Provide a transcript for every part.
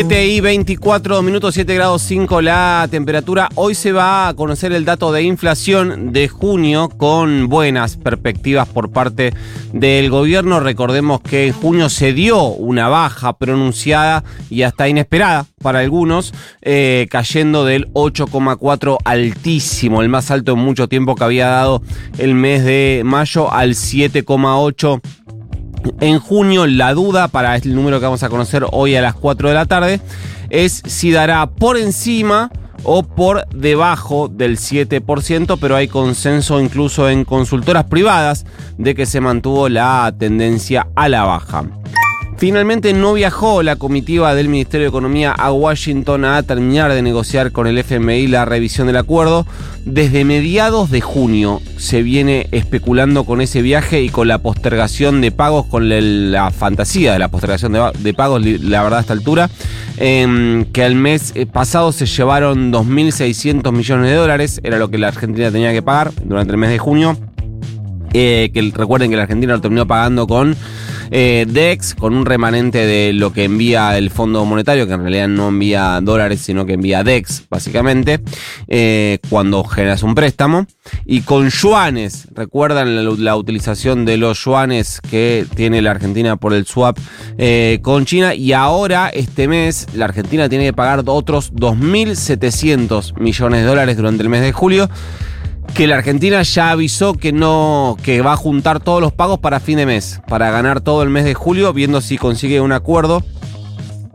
7 y 24 minutos, 7 grados 5 la temperatura. Hoy se va a conocer el dato de inflación de junio con buenas perspectivas por parte del gobierno. Recordemos que en junio se dio una baja pronunciada y hasta inesperada para algunos, eh, cayendo del 8,4 altísimo, el más alto en mucho tiempo que había dado el mes de mayo al 7,8 en junio, la duda para el número que vamos a conocer hoy a las 4 de la tarde es si dará por encima o por debajo del 7%, pero hay consenso incluso en consultoras privadas de que se mantuvo la tendencia a la baja. Finalmente no viajó la comitiva del Ministerio de Economía a Washington a terminar de negociar con el FMI la revisión del acuerdo. Desde mediados de junio se viene especulando con ese viaje y con la postergación de pagos, con la fantasía de la postergación de, pagos, la verdad a esta altura, em, que al mes eh, pasado se llevaron 2.600 millones de dólares, era lo que la Argentina tenía que pagar durante el mes de junio. Eh, que recuerden que la Argentina lo terminó pagando con eh, DEX, con un remanente de lo que envía el Fondo Monetario, que en realidad no envía dólares, sino que envía DEX, básicamente, eh, cuando generas un préstamo. Y con yuanes, recuerdan la, utilización de los yuanes que tiene la Argentina por el swap con China. Y ahora, este mes, la Argentina tiene que pagar otros 2.700 millones de dólares durante el mes de julio que la Argentina ya avisó que no que va a juntar todos los pagos para fin de mes, para ganar todo el mes de julio, viendo si consigue un acuerdo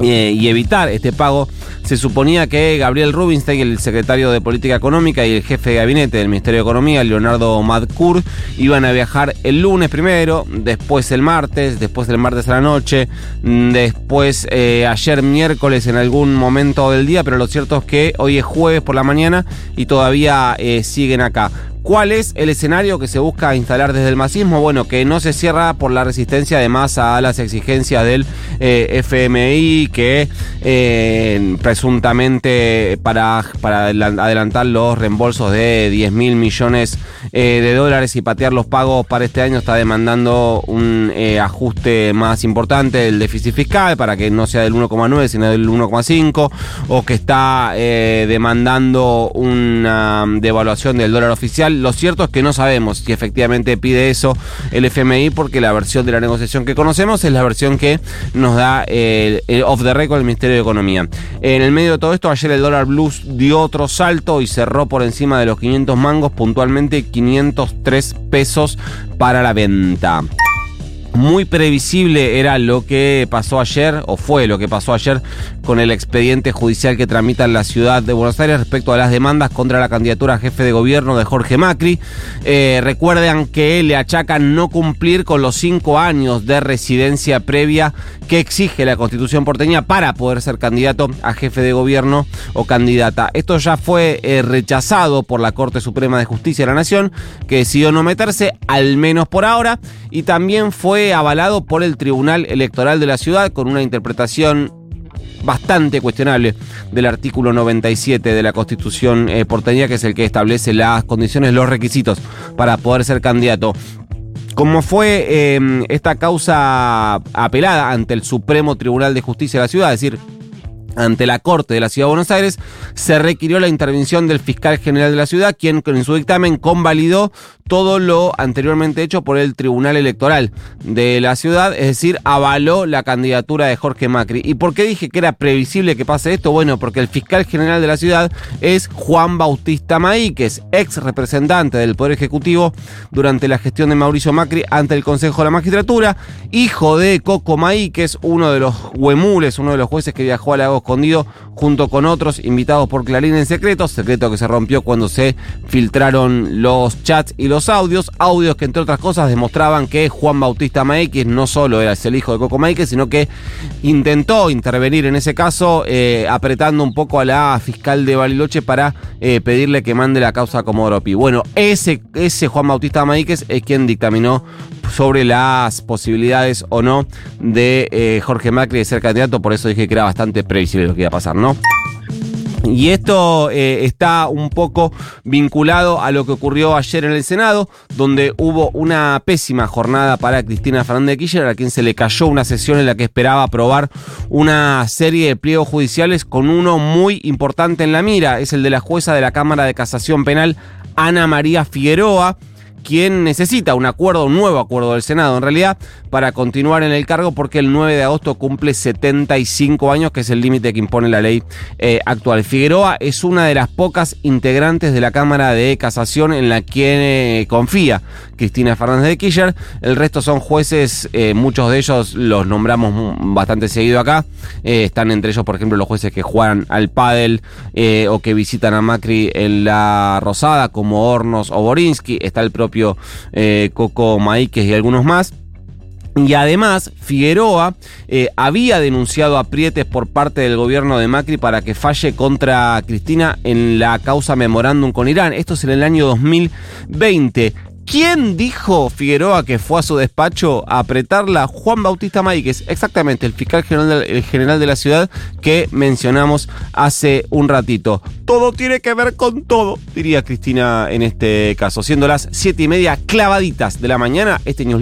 eh, y evitar este pago. Se suponía que Gabriel Rubinstein, el secretario de Política Económica y el jefe de gabinete del Ministerio de Economía, Leonardo Madcour, iban a viajar el lunes primero, después el martes, después el martes a la noche, mm, después eh, ayer miércoles en algún momento del día, pero lo cierto es que hoy es jueves por la mañana y todavía eh, siguen acá. ¿Cuál es el escenario que se busca instalar desde el masismo? Bueno, que no se cierra por la resistencia además a las exigencias del eh, FMI, que eh, presuntamente para, para adelantar los reembolsos de 10 mil millones eh, de dólares y patear los pagos para este año está demandando un ajuste más importante del déficit fiscal para que no sea del 1,9 sino del 1,5 o que está demandando una devaluación del dólar oficial lo cierto es que no sabemos si efectivamente pide eso el FMI porque la versión de la negociación que conocemos es la versión que nos da el, off the record del Ministerio de Economía. En el medio de todo esto, ayer el dólar blues dio otro salto y cerró por encima de los 500 mangos, puntualmente 503 pesos para la venta. Muy previsible era lo que pasó ayer, o fue lo que pasó ayer con el expediente judicial que tramita en la ciudad de Buenos Aires respecto a las demandas contra la candidatura a jefe de gobierno de Jorge Macri. Eh, recuerden que le achacan no cumplir con los cinco años de residencia previa que exige la constitución porteña para poder ser candidato a jefe de gobierno o candidata. Esto ya fue eh, rechazado por la Corte Suprema de Justicia de la Nación, que decidió no meterse, al menos por ahora, y también fue avalado por el Tribunal Electoral de la ciudad con una interpretación bastante cuestionable del artículo 97 de la Constitución eh, porteña, que es el que establece las condiciones, los requisitos para poder ser candidato. Como fue em, esta causa apelada ante el Supremo Tribunal de Justicia de la ciudad, es decir, ante la Corte de la Ciudad de Buenos Aires, se requirió la intervención del fiscal general de la ciudad, quien en su dictamen convalidó todo lo anteriormente hecho por el Tribunal Electoral de la ciudad, es decir, avaló la candidatura de Jorge Macri. ¿Y por qué dije que era previsible que pase esto? Bueno, porque el fiscal general de la ciudad es Juan Bautista Maíquez, ex representante del Poder Ejecutivo durante la gestión de Mauricio Macri ante el Consejo de la Magistratura, hijo de Coco Maíquez, uno de los huemules, uno de los jueces que viajó a Lago Escondido junto con otros invitados por Clarín en secreto, secreto que se rompió cuando se filtraron los chats y los audios, audios que entre otras cosas demostraban que Juan Bautista Maíquez no solo era el hijo de Coco Maíquez, sino que intentó intervenir en ese caso, eh, apretando un poco a la fiscal de Bariloche para eh, pedirle que mande la causa como Oropi. Bueno, ese, ese Juan Bautista Maíquez es quien dictaminó sobre las posibilidades o no de eh, Jorge Macri de ser candidato, por eso dije que era bastante previsible. Lo que iba a pasar, ¿no? Y esto eh, está un poco vinculado a lo que ocurrió ayer en el Senado, donde hubo una pésima jornada para Cristina Fernández de Kirchner, a quien se le cayó una sesión en la que esperaba aprobar una serie de pliegos judiciales con uno muy importante en la mira, es el de la jueza de la Cámara de Casación Penal, Ana María Figueroa quien necesita un acuerdo, un nuevo acuerdo del Senado en realidad, para continuar en el cargo porque el 9 de agosto cumple 75 años, que es el límite que impone la ley eh, actual. Figueroa es una de las pocas integrantes de la Cámara de Casación en la que eh, confía Cristina Fernández de Kirchner. El resto son jueces, eh, muchos de ellos los nombramos bastante seguido acá. están entre ellos, por ejemplo, los jueces que juegan al pádel o que visitan a Macri en la Rosada, como Hornos o Borinsky. Está el propio eh, Coco Maíquez y algunos más. Y además, Figueroa eh, había denunciado aprietes por parte del gobierno de Macri para que falle contra Cristina en la causa memorándum con Irán. Esto es en el año 2020. ¿Quién dijo Figueroa que fue a su despacho a apretarla? Juan Bautista Maíquez, exactamente, el fiscal general de, general de la ciudad que mencionamos hace un ratito. Todo tiene que ver con todo, diría Cristina en este caso. Siendo las siete y media clavaditas de la mañana, este news